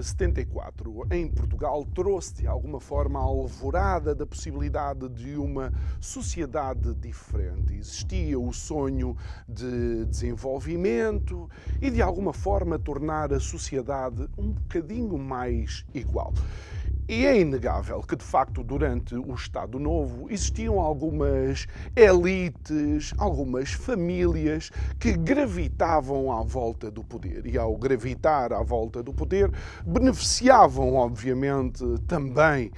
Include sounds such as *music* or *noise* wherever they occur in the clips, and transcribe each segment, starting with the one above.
De 74 em Portugal trouxe de alguma forma a alvorada da possibilidade de uma sociedade diferente. Existia o sonho de desenvolvimento e de alguma forma tornar a sociedade um bocadinho mais igual. E é inegável que, de facto, durante o Estado Novo existiam algumas elites, algumas famílias que gravitavam à volta do poder. E, ao gravitar à volta do poder, beneficiavam, obviamente, também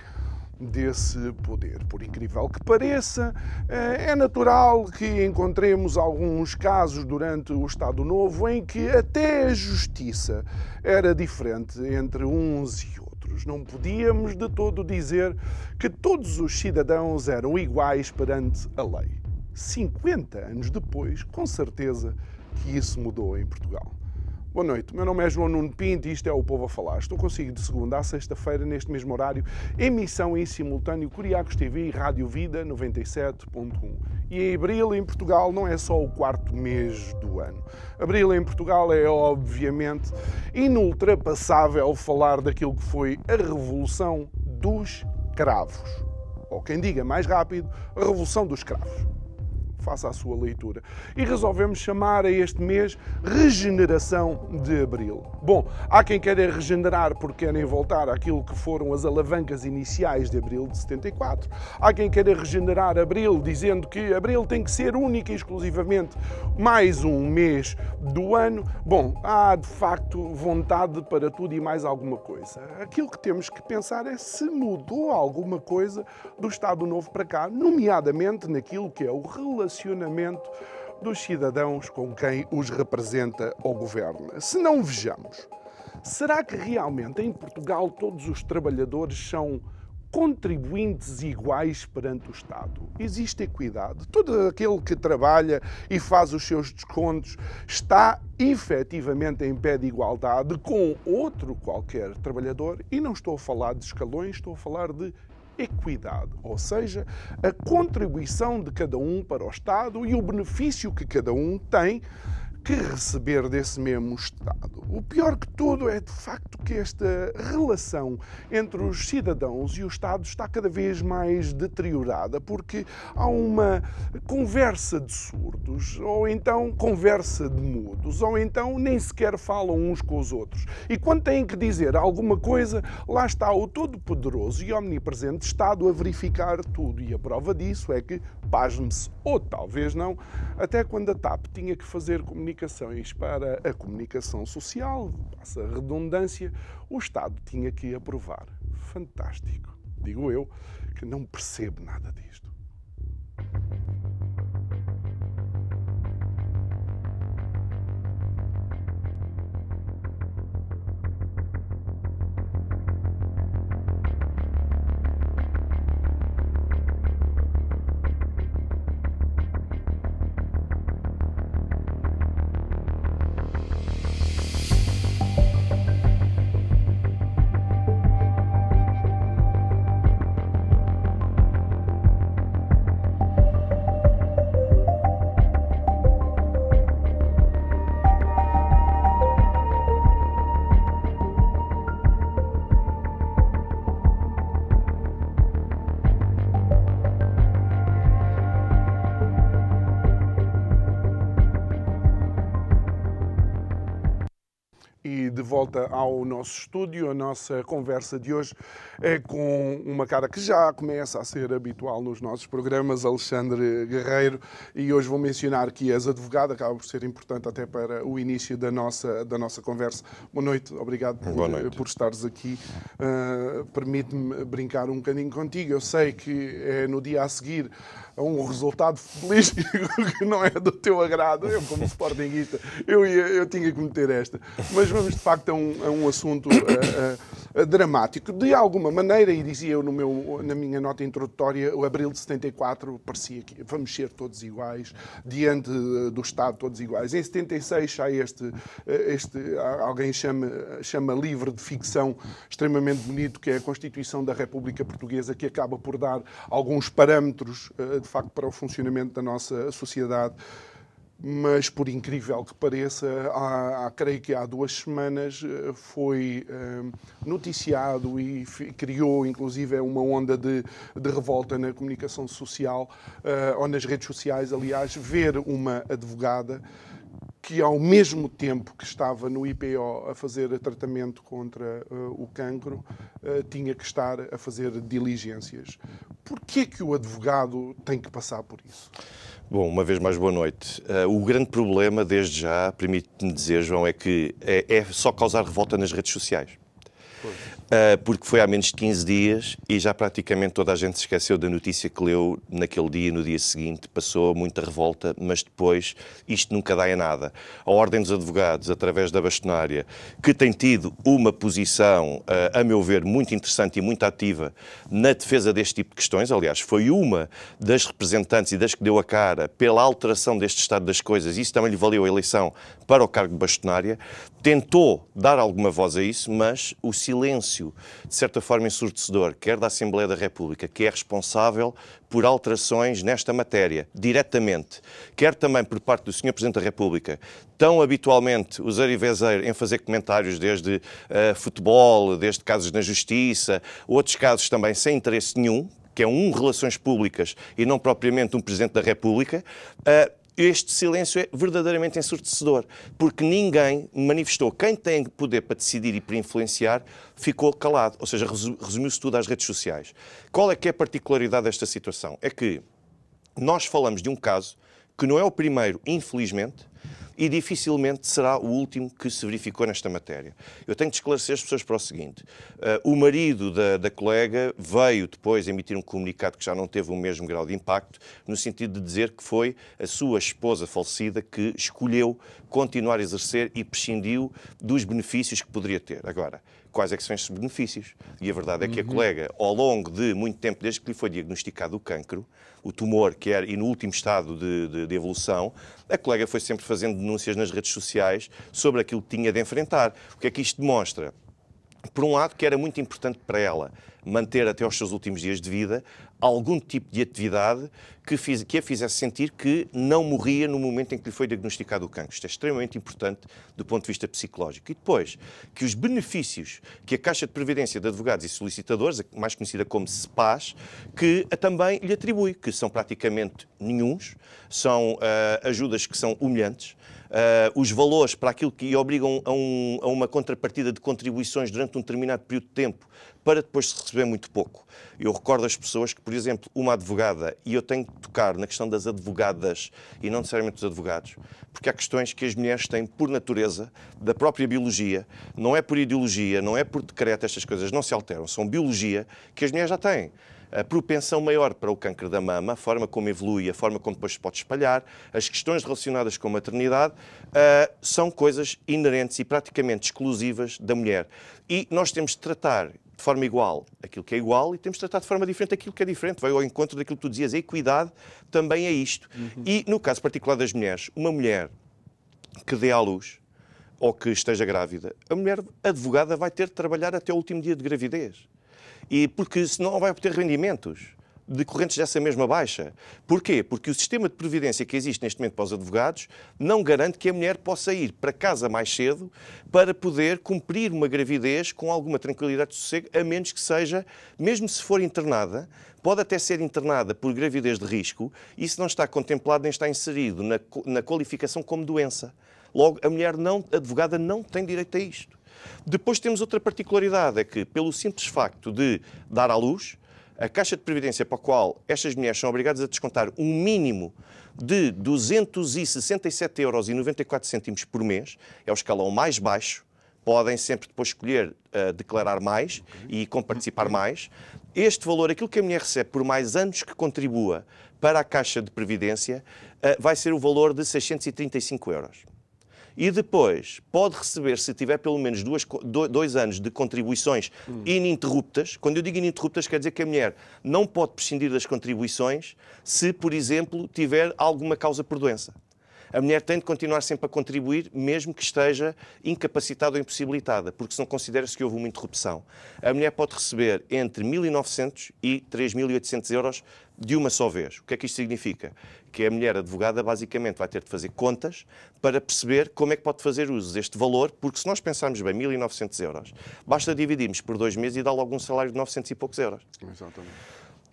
desse poder. Por incrível que pareça, eh, é natural que encontremos alguns casos durante o Estado Novo em que até a justiça era diferente entre uns e outros. Não podíamos de todo dizer que todos os cidadãos eram iguais perante a lei. 50 anos depois, com certeza que isso mudou em Portugal. Boa noite, meu nome é João Nuno Pinto e isto é o Povo a Falar. Estou consigo de segunda a sexta-feira, neste mesmo horário, emissão em simultâneo Curiacos TV e Rádio Vida 97.1. E em abril, em Portugal, não é só o quarto mês do ano. Abril, em Portugal, é obviamente inultrapassável falar daquilo que foi a Revolução dos Cravos. Ou quem diga mais rápido, a Revolução dos Cravos faça a sua leitura. E resolvemos chamar a este mês Regeneração de Abril. Bom, há quem queira regenerar porque querem voltar àquilo que foram as alavancas iniciais de Abril de 74. Há quem queira regenerar Abril dizendo que Abril tem que ser única e exclusivamente mais um mês do ano. Bom, há de facto vontade para tudo e mais alguma coisa. Aquilo que temos que pensar é se mudou alguma coisa do Estado Novo para cá, nomeadamente naquilo que é o relacionamento relacionamento dos cidadãos com quem os representa ou governa. Se não vejamos, será que realmente em Portugal todos os trabalhadores são contribuintes iguais perante o Estado. Existe equidade. Todo aquele que trabalha e faz os seus descontos está efetivamente em pé de igualdade com outro qualquer trabalhador. E não estou a falar de escalões, estou a falar de equidade, ou seja, a contribuição de cada um para o Estado e o benefício que cada um tem que receber desse mesmo Estado. O pior que tudo é de facto que esta relação entre os cidadãos e o Estado está cada vez mais deteriorada, porque há uma conversa de surdos, ou então conversa de mudos, ou então nem sequer falam uns com os outros. E quando têm que dizer alguma coisa, lá está o todo-poderoso e omnipresente Estado a verificar tudo. E a prova disso é que, pasme-se, ou talvez não, até quando a TAP tinha que fazer comunicação para a comunicação social, passa a redundância, o Estado tinha que aprovar. Fantástico. Digo eu que não percebo nada disto. Volta ao nosso estúdio. A nossa conversa de hoje é com uma cara que já começa a ser habitual nos nossos programas, Alexandre Guerreiro, e hoje vou mencionar que és advogado, acaba por ser importante até para o início da nossa, da nossa conversa. Boa noite, obrigado por, noite. por estares aqui. Uh, Permite-me brincar um bocadinho contigo. Eu sei que é no dia a seguir a um resultado feliz *laughs* que não é do teu agrado. Eu, como Sportingista, eu, ia, eu tinha que meter esta. Mas vamos, de facto, a um, a um assunto uh, uh, dramático. De alguma maneira, e dizia eu no meu, na minha nota introdutória, o abril de 74 parecia que vamos ser todos iguais, diante do Estado todos iguais. Em 76 sai este, este alguém chama, chama livre de ficção extremamente bonito, que é a Constituição da República Portuguesa, que acaba por dar alguns parâmetros de facto para o funcionamento da nossa sociedade. Mas, por incrível que pareça, há, há, creio que há duas semanas eh, foi eh, noticiado e criou, inclusive, uma onda de, de revolta na comunicação social, uh, ou nas redes sociais, aliás, ver uma advogada que ao mesmo tempo que estava no IPO a fazer tratamento contra uh, o cancro, uh, tinha que estar a fazer diligências. Por que que o advogado tem que passar por isso? Bom, uma vez mais boa noite. Uh, o grande problema, desde já, permite-me dizer, João, é que é, é só causar revolta nas redes sociais. Uh, porque foi há menos de 15 dias e já praticamente toda a gente se esqueceu da notícia que leu naquele dia no dia seguinte. Passou muita revolta, mas depois isto nunca dá em nada. A Ordem dos Advogados, através da bastonária, que tem tido uma posição, uh, a meu ver, muito interessante e muito ativa na defesa deste tipo de questões, aliás, foi uma das representantes e das que deu a cara pela alteração deste estado das coisas, isso também lhe valeu a eleição para o cargo de bastonária, tentou dar alguma voz a isso, mas o silêncio, de certa forma ensurdecedor, quer da Assembleia da República, que é responsável por alterações nesta matéria, diretamente, quer também por parte do Sr. Presidente da República, tão habitualmente usar e vezer em fazer comentários desde uh, futebol, desde casos na justiça, outros casos também sem interesse nenhum, que é um relações públicas e não propriamente um Presidente da República, uh, este silêncio é verdadeiramente ensurdecedor, porque ninguém manifestou. Quem tem poder para decidir e para influenciar ficou calado, ou seja, resumiu-se tudo às redes sociais. Qual é que é a particularidade desta situação? É que nós falamos de um caso que não é o primeiro, infelizmente, e dificilmente será o último que se verificou nesta matéria. Eu tenho de esclarecer as pessoas para o seguinte: uh, o marido da, da, colega veio depois emitir um comunicado que já não teve o mesmo grau de impacto, no sentido de dizer que foi a sua esposa falecida que escolheu continuar a exercer e prescindiu dos benefícios que poderia ter. Agora, quais é que são estes benefícios? E a verdade é que a uhum. colega, ao longo de muito tempo, desde que lhe foi diagnosticado o cancro, o tumor que era, e no último estado de, de, de, evolução, a colega foi sempre fazendo denúncias nas redes sociais sobre aquilo que tinha de enfrentar. O que é que isto demonstra? Por um lado, que era muito importante para ela manter até aos seus últimos dias de vida algum tipo de atividade que, fiz, que, a fizesse sentir que não morria no momento em que lhe foi diagnosticado o cancro. Isto é extremamente importante do ponto de vista psicológico. E depois, que os benefícios que a Caixa de Previdência de Advogados e Solicitadores, mais conhecida como CEPAS, que também lhe atribui, que são praticamente nenhuns, são uh, ajudas que são humilhantes, uh, os valores para aquilo que obrigam a, um, a, uma contrapartida de contribuições durante um determinado período de tempo para depois se receber muito pouco. Eu recordo as pessoas que, por exemplo, uma advogada, e eu tenho que tocar na questão das advogadas e não necessariamente dos advogados, porque há questões que as mulheres têm por natureza, da própria biologia, não é por ideologia, não é por decreto, estas coisas não se alteram, são biologia que as mulheres já têm a propensão maior para o câncer da mama, a forma como evolui, a forma como depois se pode espalhar, as questões relacionadas com a maternidade, uh, são coisas inerentes e praticamente exclusivas da mulher. E nós temos de tratar de forma igual aquilo que é igual e temos de tratar de forma diferente aquilo que é diferente. Vai ao encontro daquilo que tu dizias. A equidade também é isto. Uhum. E no caso particular das mulheres, uma mulher que dê à luz ou que esteja grávida, a mulher advogada vai ter de trabalhar até o último dia de gravidez. E porque senão vai obter rendimentos. decorrentes dessa mesma baixa. Porquê? Porque o sistema de previdência que existe neste momento para os advogados não garante que a mulher possa ir para casa mais cedo para poder cumprir uma gravidez com alguma tranquilidade de sossego, a menos que seja, mesmo se for internada, pode até ser internada por gravidez de risco, isso não está contemplado nem está inserido na, na qualificação como doença. Logo, a mulher não, a advogada não tem direito a isto. Depois temos outra particularidade, é que pelo simples facto de dar à luz, a Caixa de Previdência para a qual estas mulheres são obrigadas a descontar um mínimo de 267,94 euros por mês, é o escalão mais baixo, podem sempre depois escolher uh, declarar mais e comparticipar mais. Este valor, aquilo que a mulher recebe por mais anos que contribua para a Caixa de Previdência, uh, vai ser o valor de 635 euros e depois pode receber, se tiver pelo menos duas, dois anos de contribuições ininterruptas. Quando eu digo ininterruptas, quer dizer que a mulher não pode prescindir das contribuições se, por exemplo, tiver alguma causa por doença a mulher tem de continuar sempre a contribuir, mesmo que esteja incapacitada ou impossibilitada, porque senão considera-se que houve uma interrupção. A mulher pode receber entre 1.900 e 3.800 euros de uma só vez. O que é que isto significa? Que a mulher advogada basicamente vai ter de fazer contas para perceber como é que pode fazer uso deste valor, porque se nós pensarmos bem, 1.900 euros, basta dividirmos por dois meses e dá logo um salário de 900 e poucos euros. Exatamente.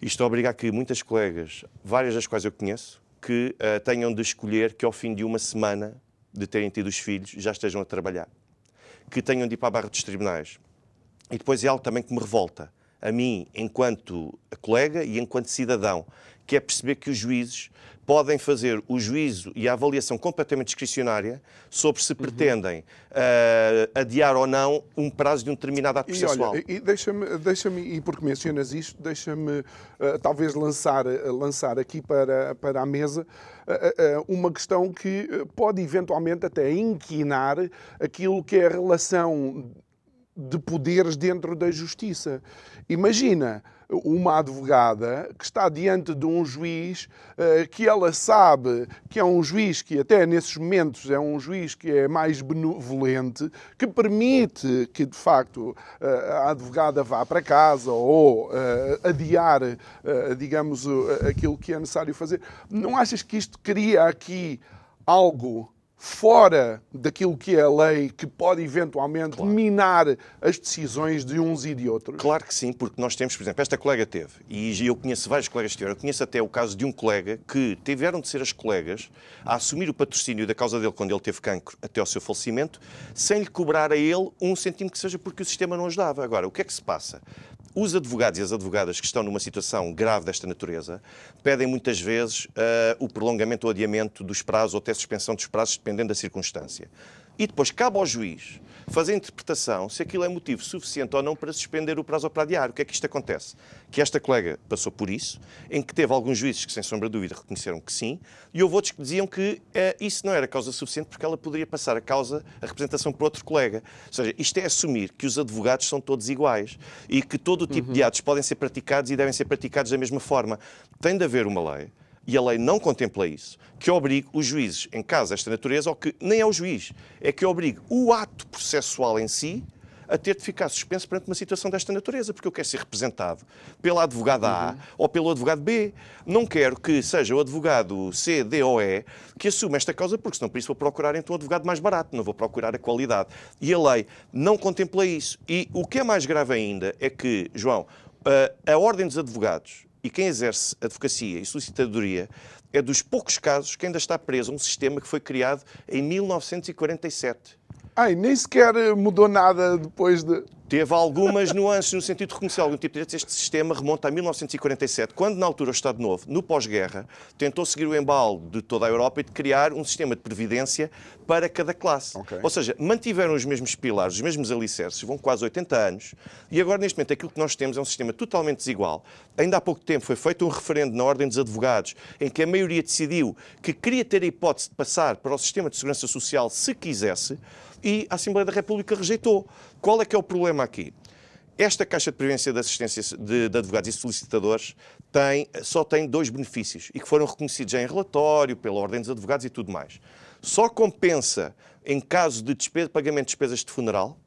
Isto obriga a que muitas colegas, várias das quais eu conheço, que uh, tenham de escolher que ao fim de uma semana de terem tido os filhos já estejam a trabalhar. Que tenham de ir para a barra dos tribunais. E depois é algo também que me revolta, a mim, enquanto colega e enquanto cidadão, que é perceber que os juízes podem fazer o juízo e a avaliação completamente discricionária sobre se uhum. pretendem uh, adiar ou não um prazo de um determinado ato processual. E, e deixa-me, deixa e porque mencionas isto, deixa-me uh, talvez lançar, lançar aqui para, para a mesa uh, uma questão que pode eventualmente até inquinar aquilo que é a relação de poderes dentro da justiça. Imagina uma advogada que está diante de um juiz uh, que ela sabe que é um juiz que até nesses momentos é um juiz que é mais benevolente, que permite que de facto uh, a advogada vá para casa ou uh, adiar, digamos, aquilo que é necessário fazer. Não achas que isto cria aqui algo fora daquilo que é a lei, que pode eventualmente claro. minar as decisões de uns e de outros? Claro que sim, porque nós temos, por exemplo, esta colega teve, e eu conheço vários colegas que tiveram, eu conheço até o caso de um colega que tiveram de ser as colegas a assumir o patrocínio da causa dele quando ele teve cancro até ao seu falecimento, sem lhe cobrar a ele um centímetro que seja porque o sistema não ajudava. Agora, o que é que se passa? Os advogados e as advogadas que estão numa situação grave desta natureza pedem muitas vezes uh, o prolongamento ou adiamento dos prazos ou até suspensão dos prazos, dependendo da circunstância. E depois cabe ao juiz fazer a interpretação se aquilo é motivo suficiente ou não para suspender o prazo ou para adiar. O que é que isto acontece? Que esta colega passou por isso, em que teve alguns juízes que, sem sombra de dúvida, reconheceram que sim, e houve outros que diziam que eh, isso não era causa suficiente porque ela poderia passar a causa, a representação por outro colega. Ou seja, isto é assumir que os advogados são todos iguais e que todo o tipo uhum. de atos podem ser praticados e devem ser praticados da mesma forma. Tem de haver uma lei e a lei não contempla isso, que obrigue os juízes, em casos desta natureza, ou que nem é o juiz, é que obrigue o ato processual em si a ter de ficar suspenso perante uma situação desta natureza, porque eu quero ser representado pela advogada A uhum. ou pelo advogado B. Não quero que seja o advogado C, D ou E que assuma esta causa, porque senão por isso vou procurar então um advogado mais barato, não vou procurar a qualidade. E a lei não contempla isso. E o que é mais grave ainda é que, João, a Ordem dos Advogados e quem exerce advocacia e solicitadoria é dos poucos casos que ainda está preso a um sistema que foi criado em 1947. Ai, nem sequer mudou nada depois de. Teve algumas nuances no sentido de reconhecer algum tipo de direitos. Este sistema remonta a 1947, quando, na altura, o Estado Novo, no pós-guerra, tentou seguir o embalo de toda a Europa e de criar um sistema de previdência para cada classe. Okay. Ou seja, mantiveram os mesmos pilares, os mesmos alicerces, vão quase 80 anos, e agora, neste momento, aquilo que nós temos é um sistema totalmente desigual. Ainda há pouco tempo foi feito um referendo na Ordem dos Advogados, em que a maioria decidiu que queria ter a hipótese de passar para o sistema de segurança social se quisesse, e a Assembleia da República rejeitou. Qual é que é o problema aqui? Esta Caixa de Previdência de Assistência de, de, Advogados e Solicitadores tem, só tem dois benefícios e que foram reconhecidos em relatório, pela Ordem dos Advogados e tudo mais. Só compensa em caso de despesa, pagamento de despesas de funeral,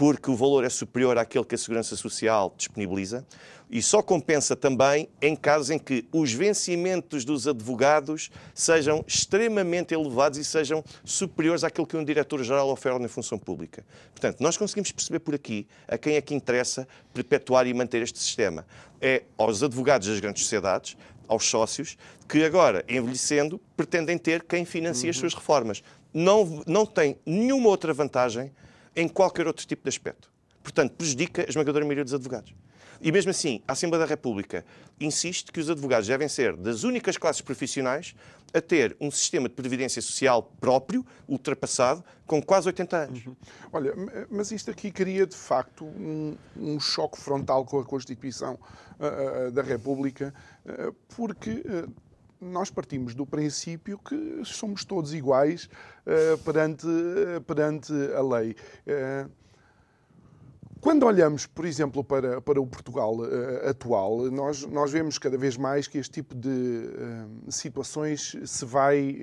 porque o valor é superior àquele que a Segurança Social disponibiliza e só compensa também em casos em que os vencimentos dos advogados sejam extremamente elevados e sejam superiores àquilo que um diretor-geral oferece na função pública. Portanto, nós conseguimos perceber por aqui a quem é que interessa perpetuar e manter este sistema. É aos advogados das grandes sociedades, aos sócios, que agora, envelhecendo, pretendem ter quem financia uhum. as suas reformas. Não, não tem nenhuma outra vantagem em qualquer outro tipo de aspecto. Portanto, prejudica a esmagadora maioria dos advogados. E mesmo assim, a Assembleia da República insiste que os advogados devem ser das únicas classes profissionais a ter um sistema de previdência social próprio, ultrapassado, com quase 80 anos. Uhum. Olha, mas isto aqui cria de facto um, um choque frontal com a Constituição uh, uh, da República, uh, porque nós partimos do princípio que somos todos iguais perante, perante a lei. Quando olhamos, por exemplo, para, para o Portugal uh, atual, nós, nós vemos cada vez mais que este tipo de uh, situações se vai.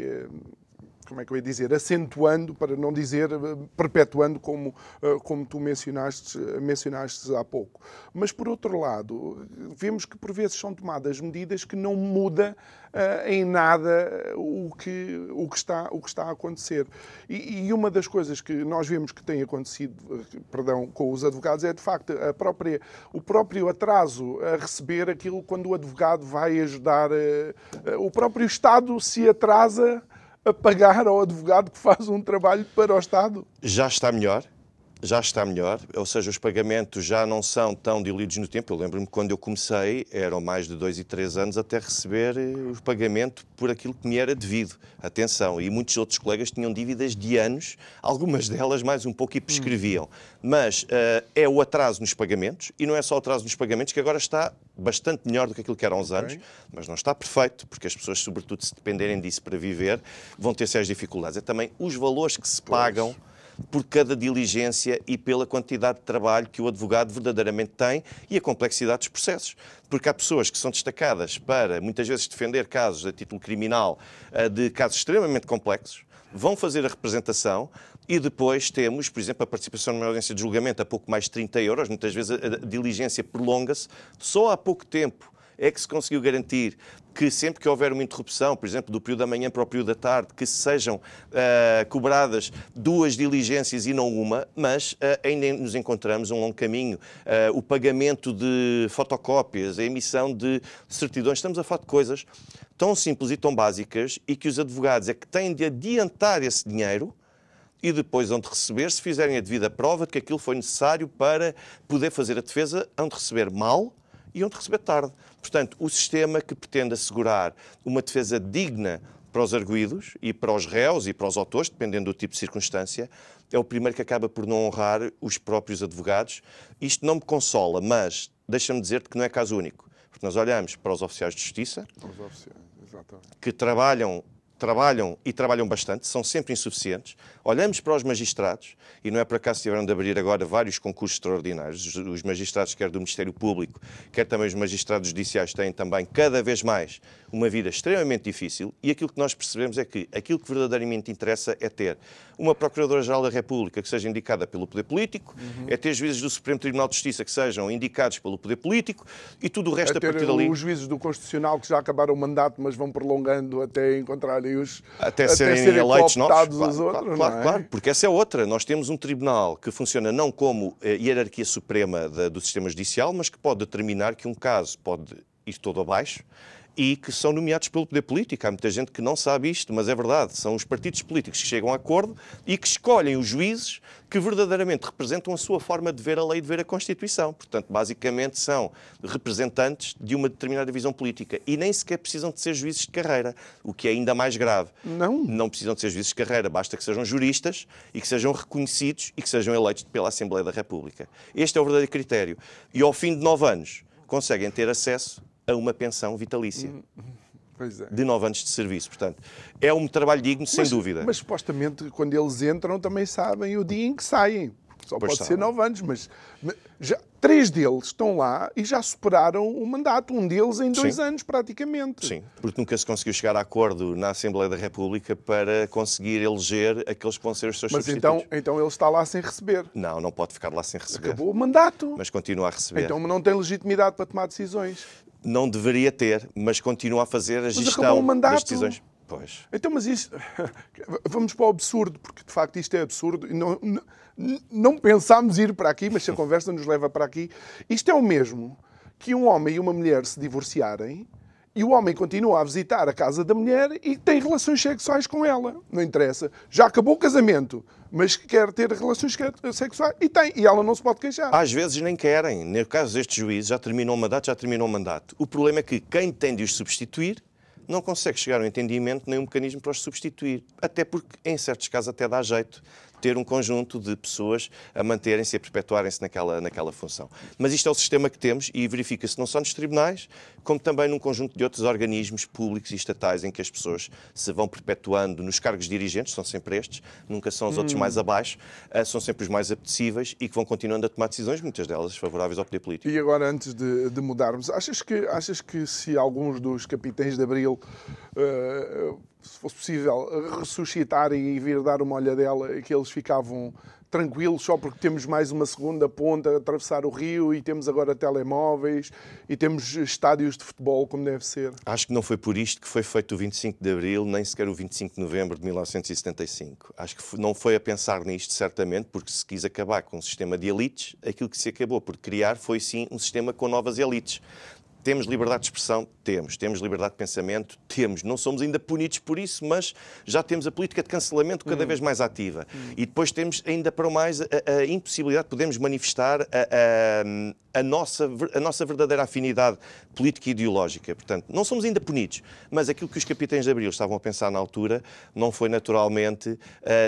Como é que eu ia dizer, acentuando, para não dizer eh, perpetuando, como, eh, como tu mencionaste, mencionaste há pouco. Mas, por outro lado, vemos que por vezes são tomadas medidas que não muda uh, em nada o que, o, que está, o que está a acontecer. E, e, uma das coisas que nós vemos que tem acontecido perdão, com os advogados é, de facto, a própria, o próprio atraso a receber aquilo quando o advogado vai ajudar. Uh, uh, o próprio Estado se atrasa a pagar ao advogado que faz um trabalho para o Estado? Já está melhor já está melhor, ou seja, os pagamentos já não são tão diluídos no tempo. Eu lembro-me quando eu comecei, eram mais de dois e três anos até receber eh, o pagamento por aquilo que me era devido. Atenção, e muitos outros colegas tinham dívidas de anos, algumas delas mais um pouco e prescreviam. Hum. Mas uh, é o atraso nos pagamentos, e não é só o atraso nos pagamentos, que agora está bastante melhor do que aquilo que era há uns okay. anos, mas não está perfeito, porque as pessoas, sobretudo, se dependerem disso para viver, vão ter sérias dificuldades. É também os valores que se pois. pagam por cada diligência e pela quantidade de trabalho que o advogado verdadeiramente tem e a complexidade dos processos. Porque há pessoas que são destacadas para, muitas vezes, defender casos a título criminal eh, de casos extremamente complexos, vão fazer a representação e depois temos, por exemplo, a participação numa audiência de julgamento a pouco mais de 30 euros, muitas vezes a diligência prolonga-se. Só há pouco tempo é que se conseguiu garantir que sempre que houver uma interrupção, por exemplo, do período da manhã para o período da tarde, que sejam uh, cobradas duas diligências e não uma, mas uh, ainda nos encontramos um longo caminho. Uh, o pagamento de fotocópias, a emissão de certidões, estamos a falar de coisas tão simples e tão básicas e que os advogados é que têm de adiantar esse dinheiro e depois hão de receber, se fizerem a devida prova de que aquilo foi necessário para poder fazer a defesa, hão de receber mal e hão de receber tarde. Portanto, o sistema que pretende assegurar uma defesa digna para os arguídos e para os réus e para os autores, dependendo do tipo de circunstância, é o primeiro que acaba por não honrar os próprios advogados. Isto não me consola, mas deixa-me dizer-te que não é caso único. Porque nós olhamos para os oficiais de justiça, oficiais, que trabalham trabalham e trabalham bastante, são sempre insuficientes. Olhamos para os magistrados, e não é por acaso tiveram de abrir agora vários concursos extraordinários. Os magistrados, quer do Ministério Público, quer também os magistrados judiciais, têm também cada vez mais uma vida extremamente difícil. E aquilo que nós percebemos é que aquilo que verdadeiramente interessa é ter uma Procuradora-Geral da República que seja indicada pelo poder político, uhum. é ter juízes do Supremo Tribunal de Justiça que sejam indicados pelo poder político e tudo o resto é a partir dali. Os juízes do Constitucional que já acabaram o mandato, mas vão prolongando até encontrarem os. Até, até serem, serem eleitos novos. Claro, os outros, claro, é? claro, porque essa é outra. Nós temos um tribunal que funciona não como a hierarquia suprema da, do sistema judicial, mas que pode determinar que um caso pode ir todo abaixo e que são nomeados pelo poder político. Há muita gente que não sabe isto, mas é verdade. São os partidos políticos que chegam a acordo e que escolhem os juízes que verdadeiramente representam a sua forma de ver a lei e de ver a Constituição. Portanto, basicamente são representantes de uma determinada visão política e nem sequer precisam de ser juízes de carreira, o que é ainda mais grave. Não. Não precisam de ser juízes de carreira, basta que sejam juristas e que sejam reconhecidos e que sejam eleitos pela Assembleia da República. Este é o verdadeiro critério. E ao fim de nove anos conseguem ter acesso a uma pensão vitalícia. Hum, é. De nove anos de serviço. Portanto, é um trabalho digno, sem mas, dúvida. Mas supostamente, quando eles entram, também sabem o dia em que saem. só pois pode ser nove anos, mas, mas já, três deles estão lá e já superaram o mandato, um deles em dois Sim. anos praticamente. Sim, porque nunca se conseguiu chegar a acordo na Assembleia da República para conseguir eleger aqueles que vão ser os seus mas substitutos. Então, então ele está lá sem receber. Não, não pode ficar lá sem receber. Acabou o mandato. Mas continua a receber. Então não tem legitimidade para tomar decisões. Não deveria ter, mas continua a fazer a gestão das decisões. Pois. Então, mas isso. *laughs* Vamos para o absurdo, porque de facto isto é absurdo. Não, não, não pensámos ir para aqui, mas se a *laughs* conversa nos leva para aqui. Isto é o mesmo que um homem e uma mulher se divorciarem e o homem continua a visitar a casa da mulher e tem relações sexuais com ela. Não interessa. Já acabou o casamento, mas quer ter relações sexuais e tem. E ela não se pode queixar. Às vezes nem querem. No caso destes juízes, já terminou o mandato, já terminou o mandato. O problema é que quem tem de os substituir não consegue chegar a um entendimento nem um mecanismo para os substituir. Até porque, em certos casos, até dá jeito ter um conjunto de pessoas a manterem-se e a perpetuarem-se naquela, naquela função. Mas isto é o sistema que temos e verifica-se não só nos tribunais, como também num conjunto de outros organismos públicos e estatais em que as pessoas se vão perpetuando nos cargos dirigentes, são sempre estes, nunca são os outros hum. mais abaixo, eh, são sempre os mais apetecíveis e que vão continuando a tomar decisões, muitas delas favoráveis ao poder político. E agora, antes de, de mudarmos, achas que, achas que se alguns dos capitães de Abril uh, se fosse possível, ressuscitarem e vir dar uma olhadela, que eles ficavam tranquilos só porque temos mais uma segunda ponta a atravessar o rio e temos agora telemóveis e temos estádios de futebol como deve ser. Acho que não foi por isto que foi feito o 25 de Abril, nem sequer o 25 de Novembro de 1975. Acho que não foi a pensar nisto, certamente, porque se quis acabar com um sistema de elites, aquilo que se acabou por criar foi sim um sistema com novas elites. Temos liberdade de expressão? Temos. Temos liberdade de pensamento? Temos. Não somos ainda punidos por isso, mas já temos a política de cancelamento cada hum. vez mais ativa. Hum. E depois temos ainda para mais a, a impossibilidade de podermos manifestar a, a, a, nossa, a nossa verdadeira afinidade política e ideológica. Portanto, não somos ainda punidos, mas aquilo que os capitães de Abril estavam a pensar na altura não foi naturalmente uh,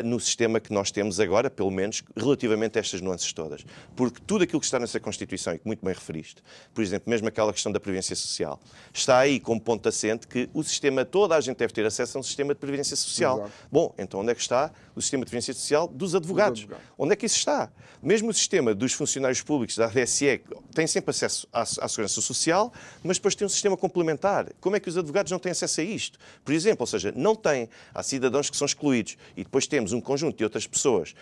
no sistema que nós temos agora, pelo menos relativamente a estas nuances todas. Porque tudo aquilo que está nessa Constituição, e que muito bem referiste, por exemplo, mesmo aquela questão da Previdência Social. Está aí como ponto assente que o sistema, toda a gente deve ter acesso a um sistema de Previdência Social. Exato. Bom, então onde é que está o sistema de Previdência Social dos advogados? advogados? Onde é que isso está? Mesmo o sistema dos funcionários públicos, da RSE, tem sempre acesso à, à Segurança Social, mas depois tem um sistema complementar. Como é que os advogados não têm acesso a isto? Por exemplo, ou seja, não têm. Há cidadãos que são excluídos e depois temos um conjunto de outras pessoas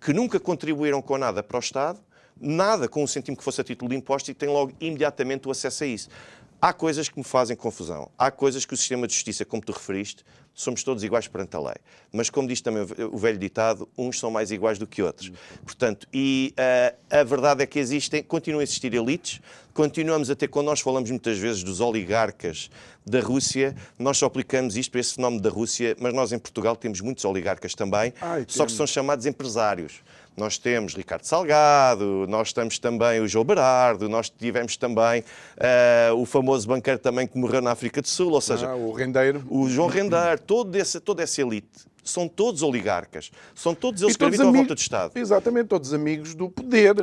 que nunca contribuíram com nada para o Estado nada com um centímetro que fosse a título de imposto e tem logo imediatamente o acesso a isso. Há coisas que me fazem confusão. Há coisas que o sistema de justiça, como tu referiste, somos todos iguais perante a lei. Mas, como diz também o velho ditado, uns são mais iguais do que outros. Portanto, e uh, a verdade é que existem, continuam a existir elites, continuamos a ter, quando nós falamos muitas vezes dos oligarcas da Rússia, nós só aplicamos isto para esse fenómeno da Rússia, mas nós em Portugal temos muitos oligarcas também, Ai, só que são chamados empresários. Nós temos Ricardo Salgado, nós temos também o João Berardo, nós tivemos também uh, o famoso banqueiro também que morreu na África do Sul, ou seja, ah, o Rendeiro. O João Rendeiro, todo esse, toda essa elite são todos oligarcas, são todos eles que habitam à volta do Estado. Exatamente, todos amigos do poder.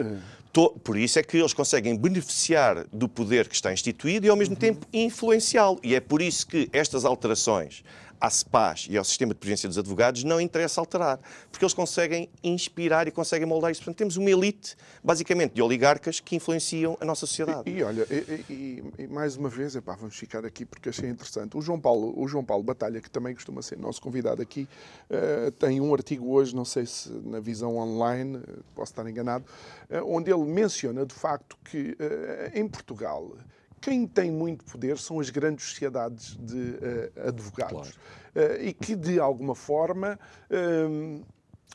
Por isso é que eles conseguem beneficiar do poder que está instituído e, ao mesmo uhum. tempo, influenciá-lo. E é por isso que estas alterações à CEPAS e ao sistema de previdência dos advogados não interessa alterar, porque eles conseguem inspirar e conseguem moldar isso. Portanto, temos uma elite, basicamente, de oligarcas que influenciam a nossa sociedade. E, e olha, e, e, mais uma vez, epá, vamos ficar aqui porque achei interessante. O João Paulo, o João Paulo Batalha, que também costuma ser nosso convidado aqui, uh, tem um artigo hoje, não sei se na visão online, uh, posso estar enganado, uh, onde ele menciona de facto que em Portugal quem tem muito poder são as grandes sociedades de uh, advogados claro. uh, e que, de alguma forma, uh,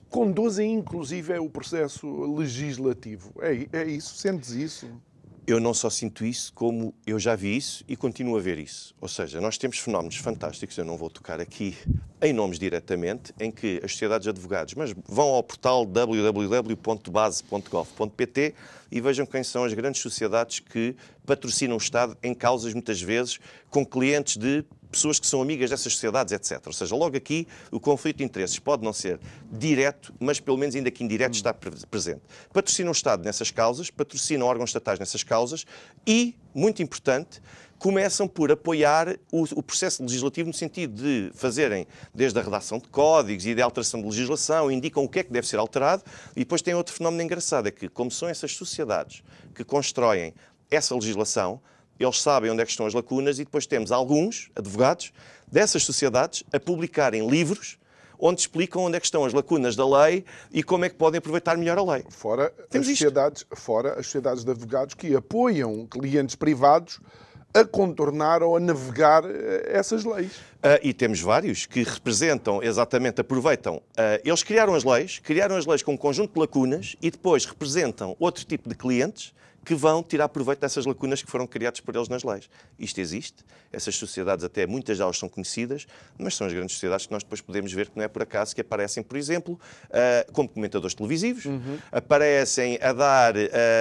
conduzem inclusive o processo legislativo. É, é isso? Sentes isso? Eu não só sinto isso, como eu já vi isso e continuo a ver isso. Ou seja, nós temos fenómenos fantásticos, eu não vou tocar aqui em nomes diretamente, em que as sociedades de advogados, mas vão ao portal www.base.gov.pt e vejam quem são as grandes sociedades que patrocinam o Estado em causas, muitas vezes, com clientes de pessoas que são amigas dessas sociedades, etc. Ou seja, logo aqui o conflito de interesses pode não ser direto, mas pelo menos ainda que indireto está presente. Patrocina o Estado nessas causas, patrocina órgãos estatais nessas causas e, muito importante, começam por apoiar o, o, processo legislativo no sentido de fazerem desde a redação de códigos e de alteração de legislação, indicam o que é que deve ser alterado, e depois tem outro fenómeno engraçado, é que como são essas sociedades que constroem essa legislação, eles sabem onde é que estão as lacunas e depois temos alguns advogados dessas sociedades a publicarem livros onde explicam onde é que estão as lacunas da lei e como é que podem aproveitar melhor a lei. Fora, as sociedades, fora as sociedades de advogados que apoiam clientes privados a contornar ou a navegar eh, essas leis. Uh, e temos vários que representam, exatamente, aproveitam. Uh, eles criaram as leis, criaram as leis com um conjunto de lacunas e depois representam outro tipo de clientes que vão tirar proveito dessas lacunas que foram criadas por eles nas leis. Isto existe, essas sociedades, até muitas delas são conhecidas, mas são as grandes sociedades que nós depois podemos ver que não é por acaso que aparecem, por exemplo, uh, como comentadores televisivos, uhum. aparecem a dar uh,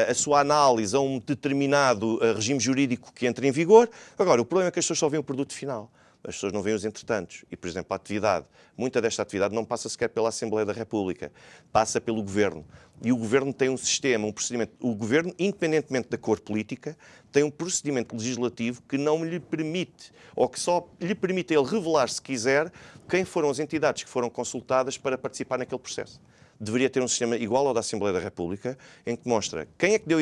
a sua análise a um determinado uh, regime jurídico que entra em vigor. Agora, o problema é que as pessoas só veem o produto final as pessoas não veem os entretantos. E, por exemplo, a atividade, muita desta atividade não passa sequer pela Assembleia da República, passa pelo Governo. E o Governo tem um sistema, um procedimento. O Governo, independentemente da cor política, tem um procedimento legislativo que não lhe permite, ou que só lhe permite ele revelar, se quiser, quem foram as entidades que foram consultadas para participar naquele processo deveria ter um sistema igual ao da Assembleia da República, em que mostra quem é que deu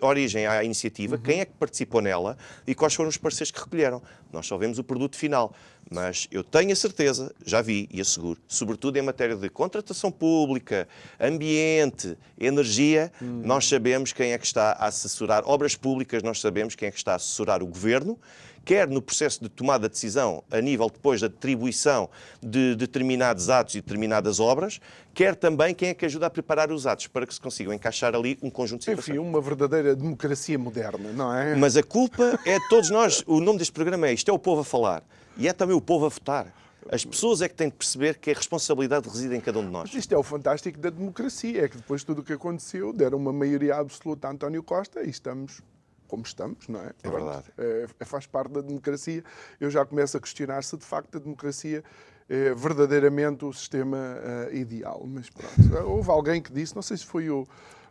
origem à iniciativa, uhum. quem é que participou nela e quais foram os parceiros que recolheram. Nós só vemos o produto final. Mas eu tenho a certeza, já vi e asseguro, sobretudo em matéria de contratação pública, ambiente, energia, uhum. nós sabemos quem é que está a assessorar obras públicas, nós sabemos quem é que está a assessorar o governo quer no processo de tomada de decisão, a nível depois da atribuição de determinados atos e determinadas obras, quer também quem é que ajuda a preparar os atos para que se consigam encaixar ali um conjunto de situações. Enfim, uma verdadeira democracia moderna, não é? Mas a culpa é de todos nós. O nome deste programa é Isto é o povo a falar. E é também o povo a votar. As pessoas é que têm de perceber que a responsabilidade reside em cada um de nós. Mas isto é o fantástico da democracia, é que depois de tudo o que aconteceu, deram uma maioria absoluta a António Costa e estamos como estamos, não é? É verdade. É, é, faz parte da democracia. Eu já começo a questionar se de facto a democracia é verdadeiramente o sistema uh, ideal. Mas pronto, *laughs* houve alguém que disse, não sei se foi o,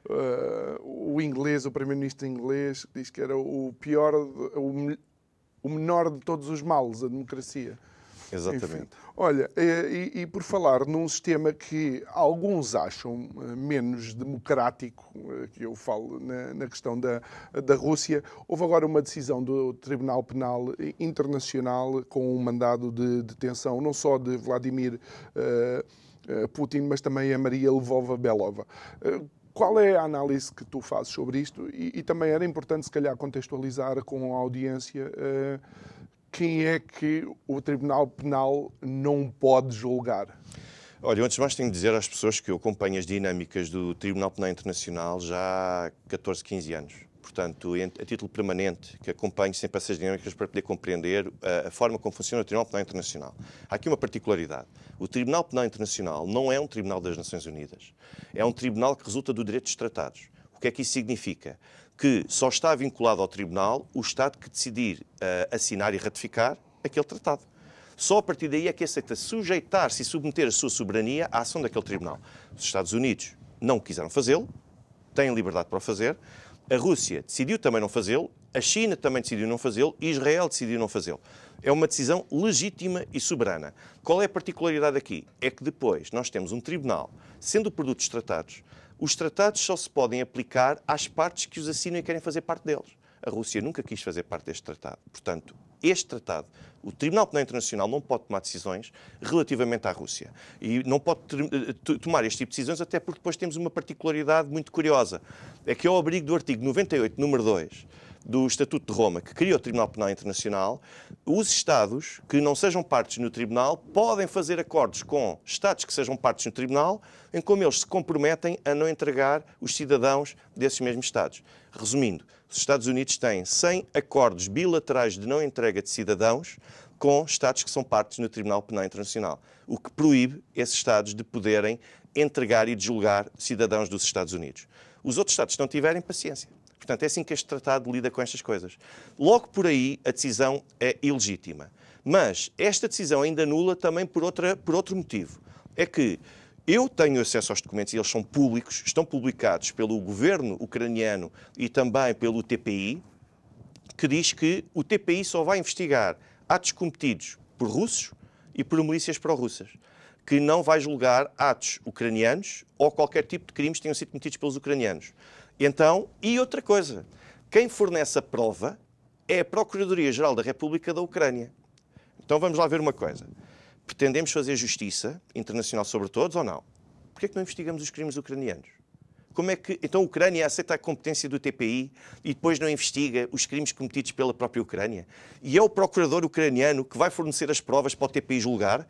uh, o inglês, o primeiro-ministro inglês, que disse que era o pior, o, o menor de todos os males, a democracia. Exatamente. Enfim. Olha, e, e, por falar num sistema que alguns acham eh, menos democrático, eh, que eu falo na, na, questão da, da Rússia, houve agora uma decisão do Tribunal Penal Internacional com um mandado de detenção não só de Vladimir uh, Putin, mas também a Maria Lvova-Belova. Uh, qual é a análise que tu fazes sobre isto? E, e, também era importante, se calhar, contextualizar com a audiência. Uh, quem é que o Tribunal Penal não pode julgar? Olha, antes de mais tenho de dizer às pessoas que eu acompanho as dinâmicas do Tribunal Penal Internacional já há 14, 15 anos. Portanto, a título permanente, que acompanho sempre essas dinâmicas para poder compreender a, a forma como funciona o Tribunal Penal Internacional. Há aqui uma particularidade. O Tribunal Penal Internacional não é um tribunal das Nações Unidas. É um tribunal que resulta do direito dos tratados. O que é que isso significa? Que só está vinculado ao Tribunal o Estado que decidir uh, assinar e ratificar aquele tratado. Só a partir daí é que aceita sujeitar-se e submeter a sua soberania à ação daquele Tribunal. Os Estados Unidos não quiseram fazê-lo, têm liberdade para o fazer. A Rússia decidiu também não fazê-lo, a China também decidiu não fazê-lo Israel decidiu não fazê-lo. É uma decisão legítima e soberana. Qual é a particularidade aqui? É que depois nós temos um tribunal, sendo produtos tratados, os tratados só se podem aplicar às partes que os assinam e querem fazer parte deles. A Rússia nunca quis fazer parte deste tratado. Portanto, este tratado, o Tribunal Penal Internacional não pode tomar decisões relativamente à Rússia. E não pode eh, tomar este tipo de decisões até porque depois temos uma particularidade muito curiosa. É que ao abrigo do artigo 98, número 2, do Estatuto de Roma, que cria o Tribunal Penal Internacional, os Estados que não sejam partes no Tribunal podem fazer acordos com Estados que sejam partes no Tribunal, em como eles se comprometem a não entregar os cidadãos desses mesmos Estados. Resumindo, os Estados Unidos têm 100 acordos bilaterais de não entrega de cidadãos com Estados que são partes no Tribunal Penal Internacional, o que proíbe esses Estados de poderem entregar e julgar cidadãos dos Estados Unidos. Os outros Estados, se não tiverem, paciência. Portanto, é assim que este tratado lida com estas coisas. Logo por aí, a decisão é ilegítima. Mas esta decisão ainda nula também por, outra, por outro motivo. É que eu tenho acesso aos documentos e eles são públicos, estão publicados pelo governo ucraniano e também pelo TPI, que diz que o TPI só vai investigar atos cometidos por russos e por milícias pró-russas, que não vai julgar atos ucranianos ou qualquer tipo de crimes que tenham sido cometidos pelos ucranianos. Então, e outra coisa, quem fornece a prova é a Procuradoria-Geral da República da Ucrânia. Então vamos lá ver uma coisa. Pretendemos fazer justiça internacional sobre todos ou não? Porquê é que não investigamos os crimes ucranianos? Como é que então a Ucrânia aceita a competência do TPI e depois não investiga os crimes cometidos pela própria Ucrânia? E é o procurador ucraniano que vai fornecer as provas para o TPI julgar?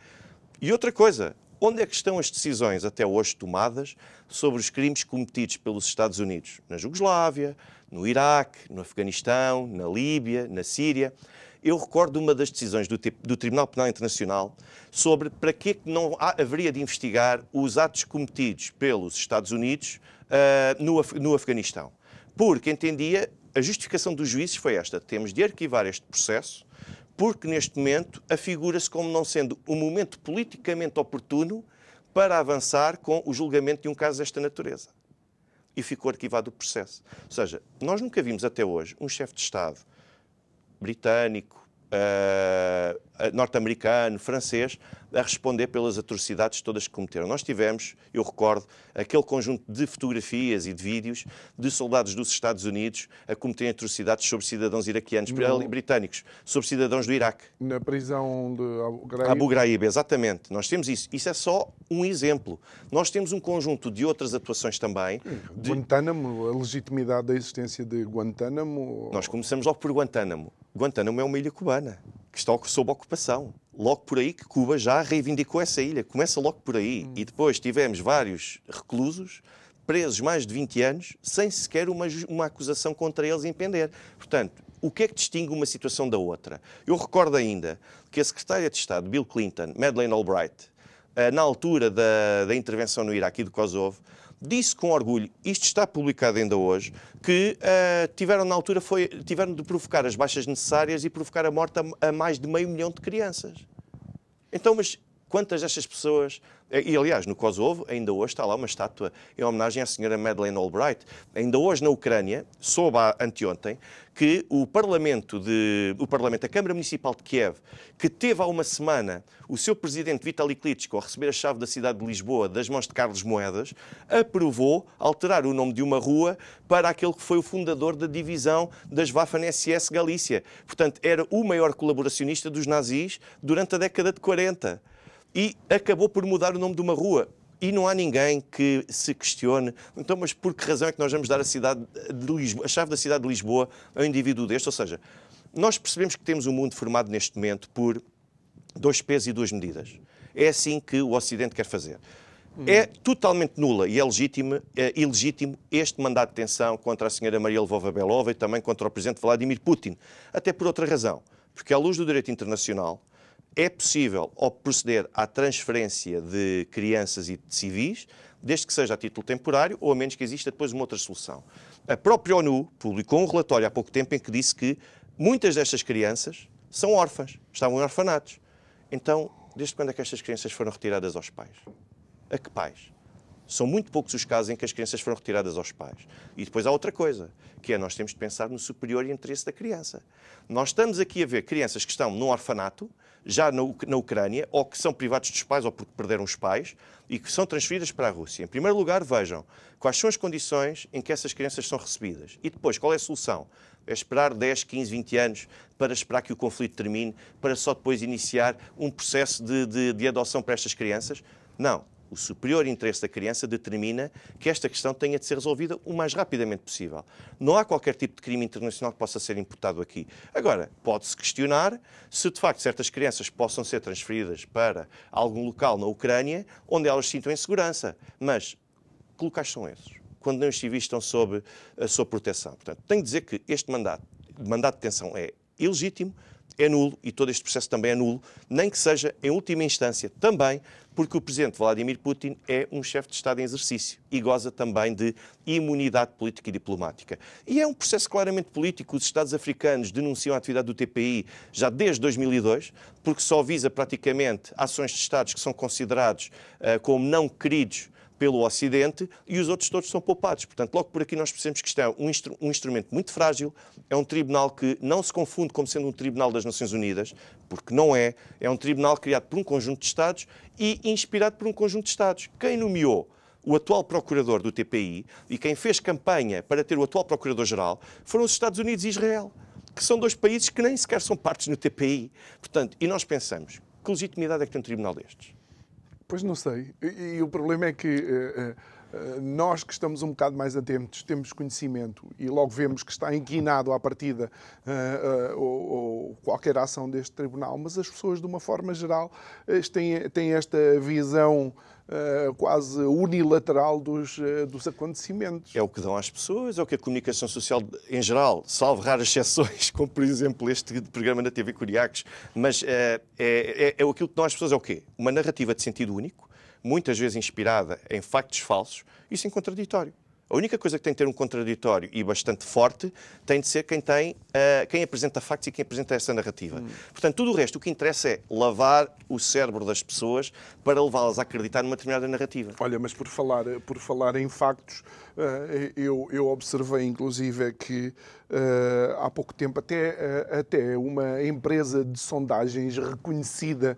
E outra coisa, onde é que estão as decisões até hoje tomadas sobre os crimes cometidos pelos Estados Unidos? Na Jugoslávia, no Iraque, no Afeganistão, na Líbia, na Síria. Eu recordo uma das decisões do, do Tribunal Penal Internacional sobre para que, é que não há, haveria de investigar os atos cometidos pelos Estados Unidos uh, no, no Afeganistão. Porque entendia, a justificação dos juízes foi esta: temos de arquivar este processo, porque neste momento afigura-se como não sendo um momento politicamente oportuno para avançar com o julgamento de um caso desta natureza. E ficou arquivado o processo. Ou seja, nós nunca vimos até hoje um chefe de Estado britânico, uh, norte-americano, francês, a responder pelas atrocidades todas que cometeram. Nós tivemos, eu recordo, aquele conjunto de fotografias e de vídeos de soldados dos Estados Unidos a cometerem atrocidades sobre cidadãos iraquianos, no... britânicos, sobre cidadãos do Iraque. Na prisão de Abu Ghraib. Abu Ghraib, exatamente. Nós temos isso. Isso é só um exemplo. Nós temos um conjunto de outras atuações também. De... Guantánamo, a legitimidade da existência de Guantánamo. Nós começamos logo por Guantánamo. Guantánamo é uma ilha cubana que está sob ocupação. Logo por aí que Cuba já reivindicou essa ilha. Começa logo por aí. Hum. E depois tivemos vários reclusos presos mais de 20 anos sem sequer uma, uma acusação contra eles impender. Portanto, o que é que distingue uma situação da outra? Eu recordo ainda que a secretária de Estado, Bill Clinton, Madeleine Albright, eh, na altura da, da intervenção no Iraque e do Kosovo, disse com orgulho, isto está publicado ainda hoje, que uh, tiveram na altura foi, tiveram de provocar as baixas necessárias e provocar a morte a, a mais de meio milhão de crianças. Então, mas quantas destas pessoas. Eh, e, aliás, no Kosovo, ainda hoje está lá uma estátua em homenagem à senhora Madeleine Albright. Ainda hoje, na Ucrânia, soube anteontem que o Parlamento, de, o Parlamento, a Câmara Municipal de Kiev, que teve há uma semana o seu presidente Vitaly Klitschko a receber a chave da cidade de Lisboa das mãos de Carlos Moedas, aprovou alterar o nome de uma rua para aquele que foi o fundador da divisão das Waffen-SS Galícia. Portanto, era o maior colaboracionista dos nazis durante a década de 40 e acabou por mudar o nome de uma rua. E não há ninguém que se questione, então, mas por que razão é que nós vamos dar a, cidade de Lisboa, a chave da cidade de Lisboa a um indivíduo deste? Ou seja, nós percebemos que temos um mundo formado neste momento por dois pesos e duas medidas. É assim que o Ocidente quer fazer. É totalmente nula e é é ilegítimo este mandato de detenção contra a senhora Maria Lvova Belova e também contra o presidente Vladimir Putin. Até por outra razão. Porque, à luz do direito internacional, é possível proceder à transferência de crianças e de civis, desde que seja a título temporário ou a menos que exista depois uma outra solução. A própria ONU publicou um relatório há pouco tempo em que disse que muitas destas crianças são órfãs, estavam em orfanatos. Então, desde quando é que estas crianças foram retiradas aos pais? A que pais? São muito poucos os casos em que as crianças foram retiradas aos pais. E depois há outra coisa, que é nós temos de pensar no superior interesse da criança. Nós estamos aqui a ver crianças que estão num orfanato, já na Ucrânia, ou que são privados dos pais ou porque perderam os pais, e que são transferidas para a Rússia. Em primeiro lugar, vejam quais são as condições em que essas crianças são recebidas. E depois, qual é a solução? É esperar 10, 15, 20 anos para esperar que o conflito termine, para só depois iniciar um processo de, de, de adoção para estas crianças? Não o superior interesse da criança determina que esta questão tenha de ser resolvida o mais rapidamente possível. Não há qualquer tipo de crime internacional que possa ser imputado aqui. Agora, pode-se questionar se de facto certas crianças possam ser transferidas para algum local na Ucrânia onde elas sintam insegurança. Mas que locais são esses? Quando não os estão sob a sua proteção. Portanto, tenho de dizer que este mandato, mandato de detenção é ilegítimo, é nulo e todo este processo também é nulo, nem que seja, em última instância, também porque o presidente Vladimir Putin é um chefe de Estado em exercício e goza também de imunidade política e diplomática. E é um processo claramente político. Os Estados africanos denunciam a atividade do TPI já desde 2002, porque só visa praticamente ações de Estados que são considerados uh, como não queridos pelo Ocidente e os outros todos são poupados. Portanto, logo por aqui nós percebemos que isto é um, instru um, instrumento muito frágil, é um tribunal que não se confunde como sendo um tribunal das Nações Unidas, porque não é. É um tribunal criado por um conjunto de Estados e inspirado por um conjunto de Estados. Quem nomeou o atual procurador do TPI e quem fez campanha para ter o atual procurador-geral foram os Estados Unidos e Israel, que são dois países que nem sequer são partes no TPI. Portanto, e nós pensamos, que legitimidade é que tem um tribunal destes? Pois não sei. E, e o problema é que uh, uh, nós que estamos um bocado mais atentos, temos conhecimento e logo vemos que está inquinado à partida uh, ou, ou, qualquer ação deste tribunal, mas as pessoas, de uma forma geral, têm, têm esta visão Uh, quase unilateral dos, uh, dos acontecimentos. É o que dão às pessoas, é o que a comunicação social em geral, salvo raras *laughs* exceções, como por exemplo este programa na TV Curiacos, mas uh, é, é, é aquilo que dão às pessoas é o quê? Uma narrativa de sentido único, muitas vezes inspirada em factos falsos, isso em contraditório. A única coisa que tem de ter um contraditório e bastante forte tem de ser quem tem, uh, quem apresenta factos e quem apresenta essa narrativa. Hum. Portanto, tudo o resto, o que interessa é lavar o cérebro das pessoas para levá-las a acreditar numa determinada narrativa. Olha, mas por falar, por falar em factos, uh, eu, eu observei inclusive que uh, há pouco tempo até, até uma empresa de sondagens reconhecida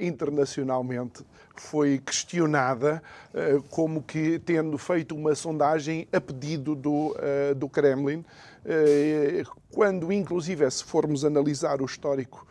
internacionalmente foi questionada uh, como que tendo feito uma sondagem a pedido do, uh, do Kremlin, uh, quando inclusive, se formos analisar o histórico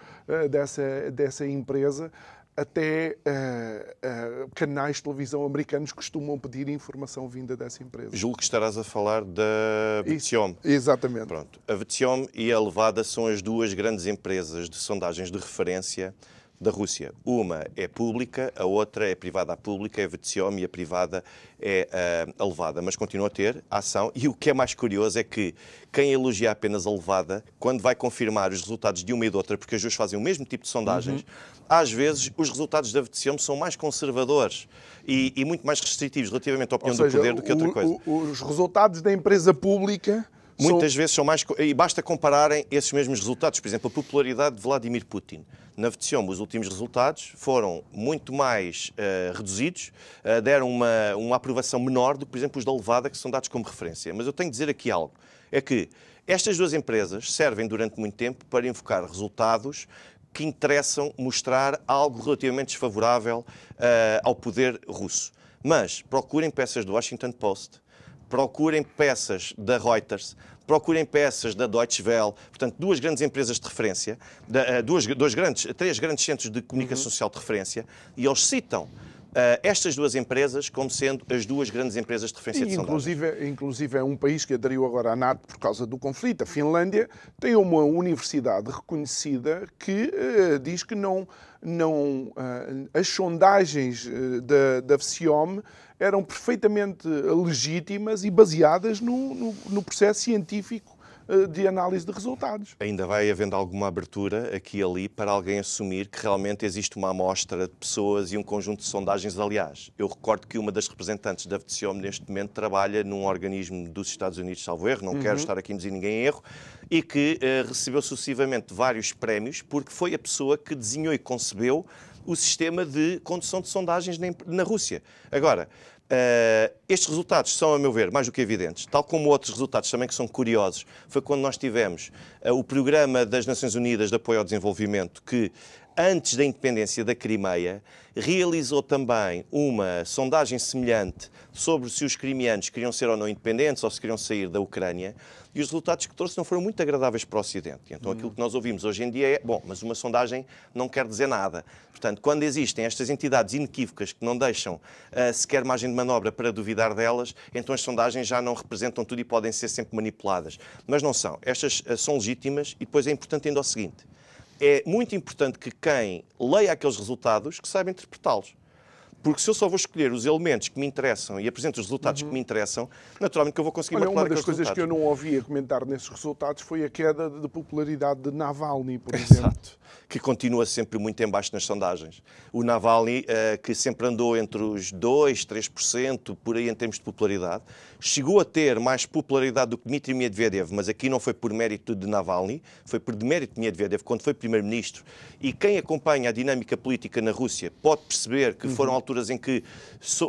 dessa, dessa empresa, até uh, uh, canais de televisão americanos costumam pedir informação vinda dessa empresa. Julgo que estarás a falar da Vetiom. Exatamente. Pronto. A Vetiom e a Levada são as duas grandes empresas de sondagens de referência da Rússia. Uma é pública, a outra é privada a pública, é a Vetsiom e a privada é uh, a levada, mas continua a ter a ação. E o que é mais curioso é que quem elogia apenas a levada, quando vai confirmar os resultados de uma e de outra, porque as duas fazem o mesmo tipo de sondagens, uhum. às vezes os resultados da Vetsiom são mais conservadores e, e, muito mais restritivos relativamente à opinião seja, do poder do que outra coisa. O, os resultados da empresa pública muitas são... vezes são mais. E basta compararem esses mesmos resultados. Por exemplo, a popularidade de Vladimir Putin. Na Veticiom, os últimos resultados foram muito mais uh, reduzidos, uh, deram uma, uma aprovação menor do que, por exemplo, os da Levada, que são dados como referência. Mas eu tenho de dizer aqui algo: é que estas duas empresas servem durante muito tempo para invocar resultados que interessam mostrar algo relativamente desfavorável uh, ao poder russo. Mas procurem peças do Washington Post, procurem peças da Reuters, procurem peças da Deutsche Welle, portanto, duas grandes empresas de referência, eh, duas, dois grandes, três grandes centros de comunicação uhum. social de referência, e eles citam Uh, estas duas empresas como sendo as duas grandes empresas de referência e, de inclusive, inclusive é um país que aderiu agora à NATO por causa do conflito. A Finlândia tem uma universidade reconhecida que uh, diz que não, não uh, as sondagens da, da FCIOM eram perfeitamente legítimas e baseadas no, no, no processo científico eh, de análise de resultados. Ainda vai havendo alguma abertura aqui e ali para alguém assumir que realmente existe uma amostra de pessoas e um conjunto de sondagens. Aliás, eu recordo que uma das representantes da VTCOM neste momento trabalha num organismo dos Estados Unidos, salvo erro, não uhum. quero estar aqui a dizer ninguém erro, e que uh, recebeu sucessivamente vários prémios porque foi a pessoa que desenhou e concebeu o sistema de condução de sondagens na Rússia. Agora, Uh, estes resultados são, a meu ver, mais do que evidentes, tal como outros resultados também que são curiosos. Foi quando nós tivemos uh, o Programa das Nações Unidas de Apoio ao Desenvolvimento, que antes da independência da Crimeia, realizou também uma sondagem semelhante sobre se os crimeanos queriam ser ou não independentes ou se queriam sair da Ucrânia, e os resultados que trouxe não foram muito agradáveis para o Ocidente. Então, aquilo que nós ouvimos hoje em dia é, bom, mas uma sondagem não quer dizer nada. Portanto, quando existem estas entidades inequívocas que não deixam uh, sequer margem de manobra para duvidar delas, então as sondagens já não representam tudo e podem ser sempre manipuladas. Mas não são. Estas uh, são legítimas e depois é importante ainda o seguinte é muito importante que quem leia aqueles resultados que saiba interpretá-los. Porque se eu só vou escolher os elementos que me interessam e apresento os resultados uhum. que me interessam, naturalmente que eu vou conseguir Olha, uma das coisas que eu não ouvia comentar nesses resultados foi a queda de popularidade de Navalny, por Exato. exemplo. Que continua sempre muito em baixo nas sondagens. O Navalny, uh, que sempre andou entre os 2%, 3%, por aí em termos de popularidade, chegou a ter mais popularidade do que Dmitry Medvedev, mas aqui não foi por mérito de Navalny, foi por demérito de Medvedev quando foi primeiro-ministro. E quem acompanha a dinâmica política na Rússia pode perceber que foram uhum. alturas em que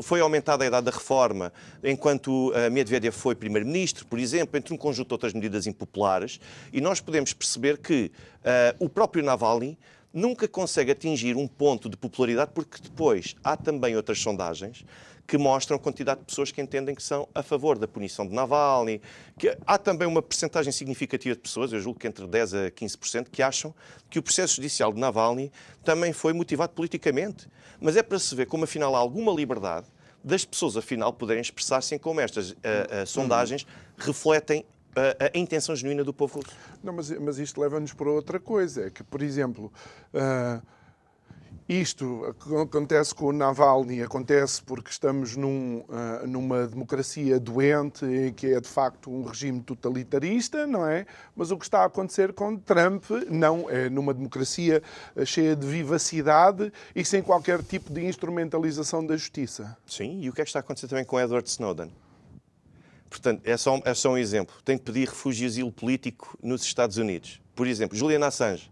foi aumentada a idade da reforma, enquanto uh, Medvedev foi primeiro-ministro, por exemplo, entre um conjunto de outras medidas impopulares, e nós podemos perceber que uh, o próprio Navalny nunca consegue atingir um ponto de popularidade, porque depois há também outras sondagens que mostram a quantidade de pessoas que entendem que são a favor da punição de Navalny, que há também uma percentagem significativa de pessoas, eu julgo que entre 10% a 15%, que acham que o processo judicial de Navalny também foi motivado politicamente. Mas é para se ver como, afinal, há alguma liberdade das pessoas, afinal, poderem expressar-se em como estas uh, uh, sondagens refletem a, a, intenção genuína do povo russo. Não, mas, mas isto leva-nos para outra coisa, é que, por exemplo, uh, isto acontece com o Navalny, acontece porque estamos num, uh, numa democracia doente, que é de facto um regime totalitarista, não é? Mas o que está a acontecer com Trump não é numa democracia ah, cheia de vivacidade e sem qualquer tipo de instrumentalização da justiça. Sim, e o que é que está a acontecer também com Edward Snowden? Portanto, é só, é só um exemplo. Tem que pedir refúgio e asilo político nos Estados Unidos. Por exemplo, Julian Assange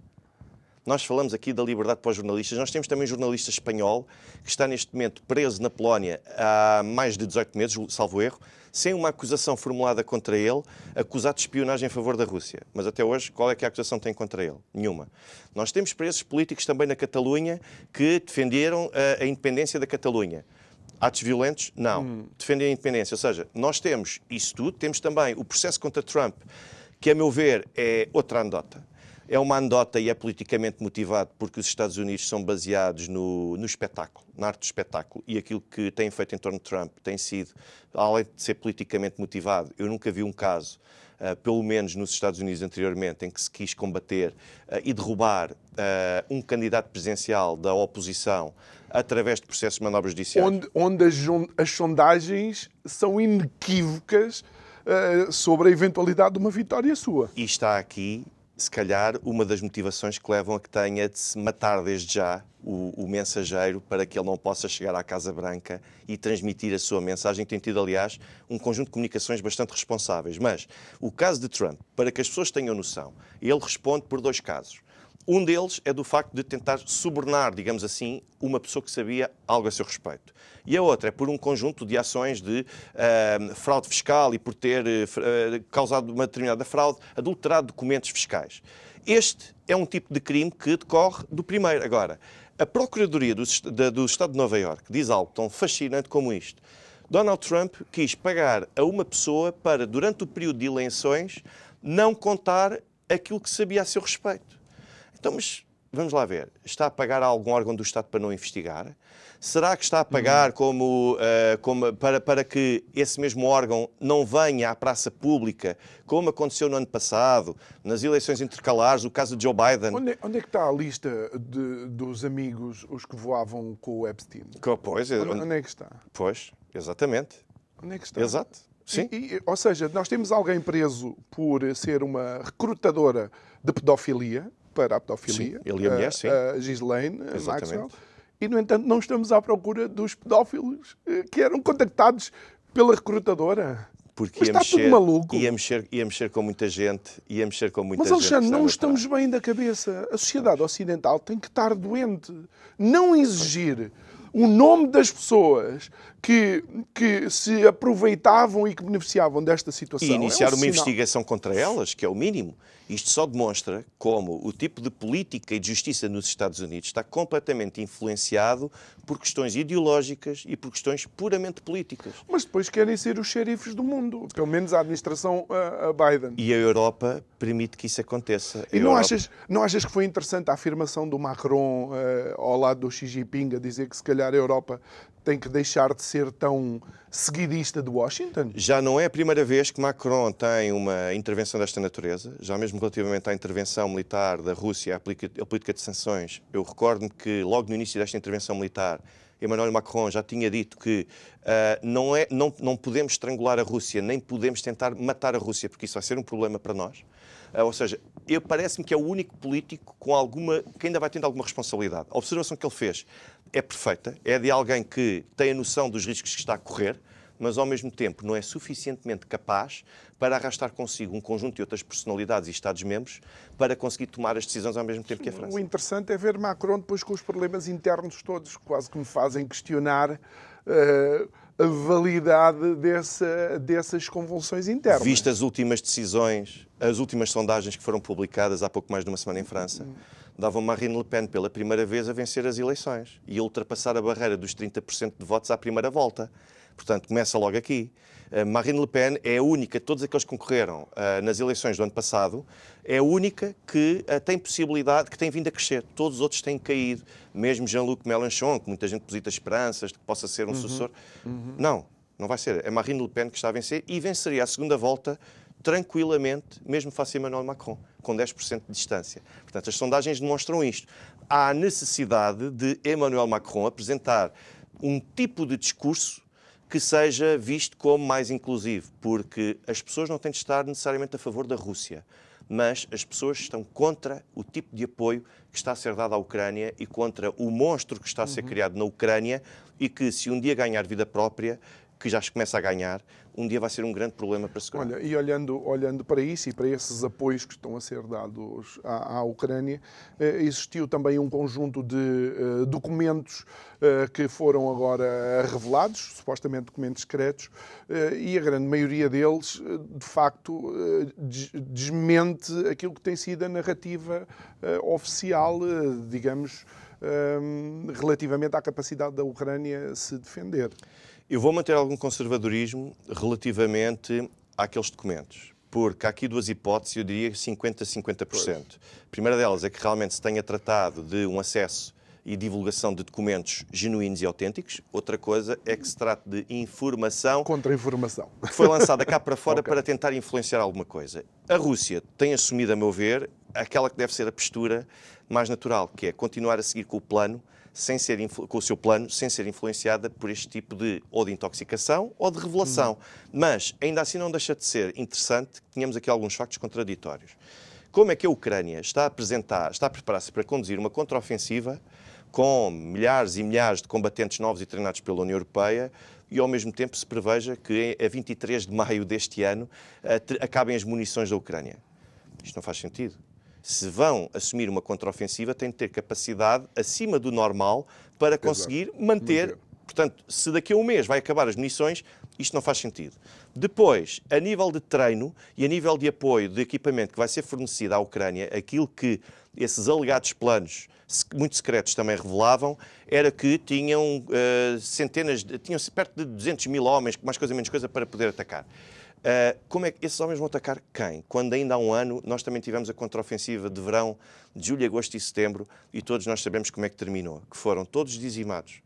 nós falamos aqui da liberdade para os jornalistas. Nós temos também um jornalista espanhol que está neste momento preso na Polónia há mais de 18 meses, salvo erro, sem uma acusação formulada contra ele, acusado de espionagem em favor da Rússia. Mas até hoje, qual é que a acusação tem contra ele? Nenhuma. Nós temos presos políticos também na Catalunha que defenderam a, a independência da Catalunha. Atos violentos? Não. Hum. Defendem a independência. Ou seja, nós temos isso tudo, temos também o processo contra Trump, que, a meu ver, é outra anedota é uma anedota e é politicamente motivado porque os Estados Unidos são baseados no, no espetáculo, na arte do espetáculo, e aquilo que têm feito em torno de Trump tem sido, além de ser politicamente motivado, eu nunca vi um caso, uh, pelo menos nos Estados Unidos anteriormente, em que se quis combater uh, e derrubar uh, um candidato presidencial da oposição através de processos de manobras judiciais. Onde, onde as, as sondagens são inequívocas sobre a eventualidade de uma vitória sua. E está aqui se calhar, uma das motivações que levam a que tenha de se matar desde já o, o, mensageiro para que ele não possa chegar à Casa Branca e transmitir a sua mensagem. Tem tido, aliás, um conjunto de comunicações bastante responsáveis. Mas o caso de Trump, para que as pessoas tenham noção, ele responde por dois casos. Um deles é do facto de tentar subornar, digamos assim, uma pessoa que sabia algo a seu respeito. E a outra é por um conjunto de ações de uh, fraude fiscal e por ter uh, causado uma determinada fraude, adulterado documentos fiscais. Este é um tipo de crime que decorre do primeiro. Agora, a Procuradoria do, do Estado de Nova Iorque diz algo tão fascinante como isto. Donald Trump quis pagar a uma pessoa para, durante o período de eleições, não contar aquilo que sabia a seu respeito. Então, mas vamos lá ver. Está a pagar a algum órgão do Estado para não investigar? Será que está a pagar como, uh, como para, para que esse mesmo órgão não venha à praça pública, como aconteceu no ano passado, nas eleições intercalares, o caso de Joe Biden? Onde, é, onde é que está a lista de, dos amigos, os que voavam com o Epstein? Pois, onde, onde é que está? Pois, exatamente. Onde é que está? Exato. Sim. E, e, ou seja, nós temos alguém preso por ser uma recrutadora de pedofilia, para a pedofilia. Sim, ele a mulher, sim. A Ghislaine Maxwell. E, no entanto, não estamos à procura dos pedófilos eh, que eram contactados pela recrutadora. Porque Mas ia, está mexer, tudo maluco. Ia, mexer, ia mexer com muita gente, ia mexer com muita Mas, gente. Mas, Alexandre, não estamos bem da cabeça. A sociedade ocidental tem que estar doente. Não exigir o nome das pessoas que, que se aproveitavam e que beneficiavam desta situação. E iniciar é um uma sinal. investigação contra elas, que é o mínimo. Isto só demonstra como o tipo de política e de justiça nos Estados Unidos está completamente influenciado por questões ideológicas e por questões puramente políticas. Mas depois querem ser os xerifes do mundo, pelo menos a administração a Biden. E a Europa permite que isso aconteça. A e não, Europa... achas, não achas que foi interessante a afirmação do Macron uh, ao lado do Xi Jinping a dizer que se calhar a Europa tem que deixar de ser tão seguidista de Washington? Já não é a primeira vez que Macron tem uma intervenção desta natureza, já mesmo relativamente à intervenção militar da Rússia, à política de sanções. Eu recordo-me que logo no início desta intervenção militar Emmanuel Macron já tinha dito que uh, não, é, não, não podemos estrangular a Rússia, nem podemos tentar matar a Rússia, porque isso vai ser um problema para nós. Uh, ou seja, parece-me que é o único político com alguma que ainda vai tendo alguma responsabilidade. A observação que ele fez é perfeita, é de alguém que tem a noção dos riscos que está a correr, mas ao mesmo tempo não é suficientemente capaz para arrastar consigo um conjunto de outras personalidades e Estados-membros para conseguir tomar as decisões ao mesmo tempo que a França. O interessante é ver Macron depois com os problemas internos todos, quase que me fazem questionar uh, a validade dessa, dessas convulsões internas. Vistas as últimas decisões, as últimas sondagens que foram publicadas há pouco mais de uma semana em França, davam Marine Le Pen pela primeira vez a vencer as eleições e a ultrapassar a barreira dos 30% de votos à primeira volta. Portanto, começa logo aqui. Marine Le Pen é a única, todos aqueles que concorreram uh, nas eleições do ano passado, é a única que uh, tem possibilidade, que tem vindo a crescer. Todos os outros têm caído. Mesmo Jean-Luc Mélenchon, que muita gente deposita esperanças de que possa ser um uhum. sucessor. Uhum. Não, não vai ser. É Marine Le Pen que está a vencer e venceria a segunda volta tranquilamente, mesmo face a Emmanuel Macron, com 10% de distância. Portanto, as sondagens demonstram isto. Há necessidade de Emmanuel Macron apresentar um tipo de discurso que seja visto como mais inclusivo, porque as pessoas não têm de estar necessariamente a favor da Rússia, mas as pessoas estão contra o tipo de apoio que está a ser dado à Ucrânia e contra o monstro que está a ser uhum. criado na Ucrânia e que, se um dia ganhar vida própria, que já começa a ganhar, um dia vai ser um grande problema para a segurança. Olha, e olhando, olhando para isso e para esses apoios que estão a ser dados à, à Ucrânia, eh, existiu também um conjunto de eh, documentos eh, que foram agora revelados, supostamente documentos secretos, eh, e a grande maioria deles, eh, de facto, eh, desmente aquilo que tem sido a narrativa oficial, digamos, relativamente à capacidade da Ucrânia se defender. Eu vou manter algum conservadorismo relativamente àqueles documentos, porque há aqui duas hipóteses, eu diria 50-50%. A primeira delas é que realmente se tenha tratado de um acesso e divulgação de documentos genuínos e autênticos. Outra coisa é que se trata de informação. Contra-informação. Que foi lançada cá para fora *laughs* okay. para tentar influenciar alguma coisa. A Rússia tem assumido, a meu ver, aquela que deve ser a postura mais natural, que é continuar a seguir com o plano sem ser com o seu plano, sem ser influenciada por este tipo de ou de intoxicação ou de revelação. Hum. Mas ainda assim não deixa de ser interessante que tenhamos aqui alguns factos contraditórios. Como é que a Ucrânia está a apresentar, está a preparar-se para conduzir uma contraofensiva com milhares e milhares de combatentes novos e treinados pela União Europeia e ao mesmo tempo se preveja que a 23 de maio deste ano acabem as munições da Ucrânia. Isto não faz sentido se vão assumir uma contraofensiva, têm de ter capacidade acima do normal para conseguir Exato. manter. Portanto, se daqui a um mês vai acabar as munições, isto não faz sentido. Depois, a nível de treino e a nível de apoio de equipamento que vai ser fornecido à Ucrânia, aquilo que esses alegados planos muito secretos também revelavam, era que tinham uh, centenas, tinham perto de 200 mil homens, mais coisa menos coisa, para poder atacar. Uh, como é que esses homens vão atacar quem? Quando ainda há um ano nós também tivemos a contraofensiva de verão de julho, agosto e setembro e todos nós sabemos como é que terminou, que foram todos dizimados.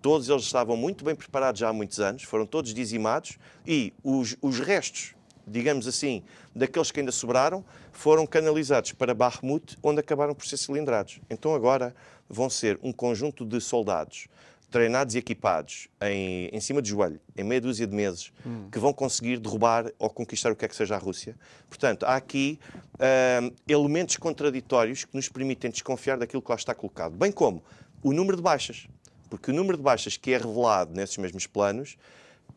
Todos eles estavam muito bem preparados já há muitos anos, foram todos dizimados e os, os restos, digamos assim, daqueles que ainda sobraram, foram canalizados para Bakhmut, onde acabaram por ser cilindrados. Então agora vão ser um conjunto de soldados treinados e equipados em, em cima de joelho, em meia dúzia de meses, hum. que vão conseguir derrubar ou conquistar o que é que seja a Rússia. Portanto, há aqui uh, elementos contraditórios que nos permitem desconfiar daquilo que lá está colocado. Bem como o número de baixas. Porque o número de baixas que é revelado nesses mesmos planos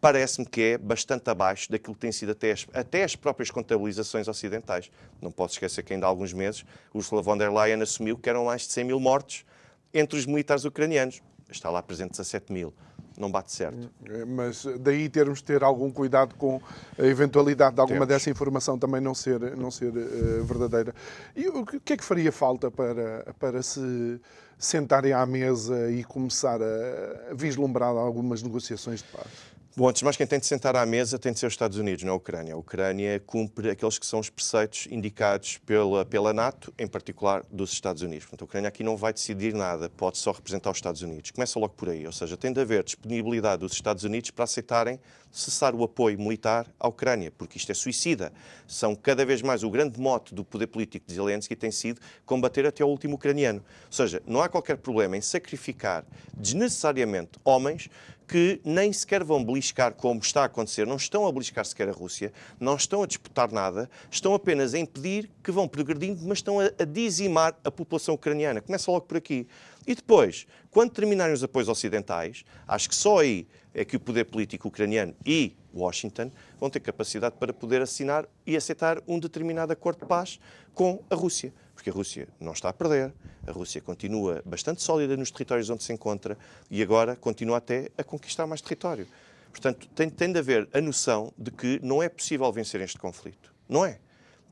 parece-me que é bastante abaixo daquilo que tem sido até as, até as próprias contabilizações ocidentais. Não posso esquecer que ainda há alguns meses Ursula von der Leyen assumiu que eram mais de 100 mil mortos entre os militares ucranianos está lá presente 17 mil. Não bate certo. É, mas daí termos de ter algum cuidado com a eventualidade de alguma Temos. dessa informação também não ser, não ser uh, verdadeira. E o que é que faria falta para, para se sentarem à mesa e começar a vislumbrar algumas negociações de paz? Bom, antes de mais, quem tem de sentar à mesa tem de ser os Estados Unidos, não a Ucrânia. A Ucrânia cumpre aqueles que são os preceitos indicados pela, pela NATO, em particular dos Estados Unidos. Portanto, a Ucrânia aqui não vai decidir nada, pode só representar os Estados Unidos. Começa logo por aí, ou seja, tem de haver disponibilidade dos Estados Unidos para aceitarem cessar o apoio militar à Ucrânia, porque isto é suicida. São cada vez mais o grande mote do poder político de Zelensky tem sido combater até o último ucraniano. Ou seja, não há qualquer problema em sacrificar desnecessariamente homens que nem sequer vão beliscar como está a acontecer, não estão a beliscar sequer a Rússia, não estão a disputar nada, estão apenas a impedir que vão progredindo, mas estão a, a dizimar a população ucraniana. Começa logo por aqui. E depois, quando terminarem os apoios ocidentais, acho que só aí é que o poder político ucraniano e Washington vão ter capacidade para poder assinar e aceitar um determinado acordo de paz com a Rússia. Porque a Rússia não está a perder, a Rússia continua bastante sólida nos territórios onde se encontra e agora continua até a conquistar mais território. Portanto, tem, tem de haver a noção de que não é possível vencer este conflito. Não é.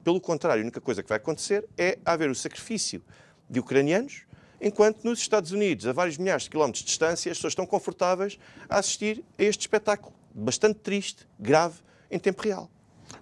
Pelo contrário, a única coisa que vai acontecer é haver o sacrifício de ucranianos enquanto nos Estados Unidos, a vários milhares de quilómetros de distância, as pessoas estão confortáveis a assistir a este espetáculo bastante triste, grave, em tempo real.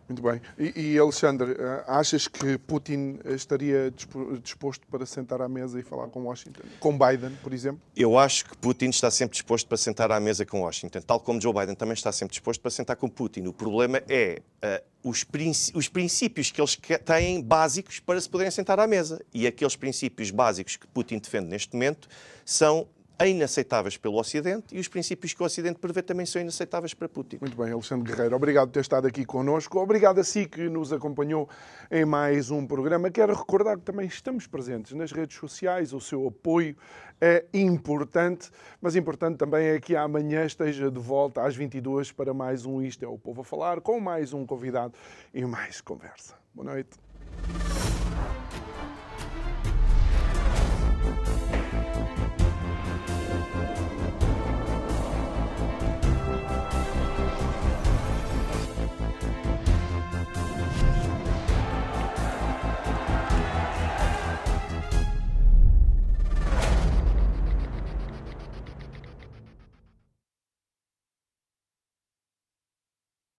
Muito bem. E, e, Alexandre, eh, achas que Putin estaria disposto para sentar à mesa e falar com Washington? Com Biden, por exemplo? Eu acho que Putin está sempre disposto para sentar à mesa com Washington, tal como Joe Biden também está sempre disposto para sentar com Putin. O problema é uh, os, princ os princípios que eles têm básicos para se poderem sentar à mesa. E aqueles princípios básicos que Putin defende neste momento são inaceitáveis pelo Ocidente e os princípios que o Ocidente prevê também são inaceitáveis para Putin. Muito bem, Alexandre Guerreiro, obrigado por ter estado aqui connosco. Obrigado a si que nos acompanhou em mais um programa. Quero recordar que também estamos presentes nas redes sociais, o seu apoio é importante, mas importante também é que amanhã esteja de volta às 22 para mais um Isto é o Povo a Falar, com mais um convidado e mais conversa. Boa noite.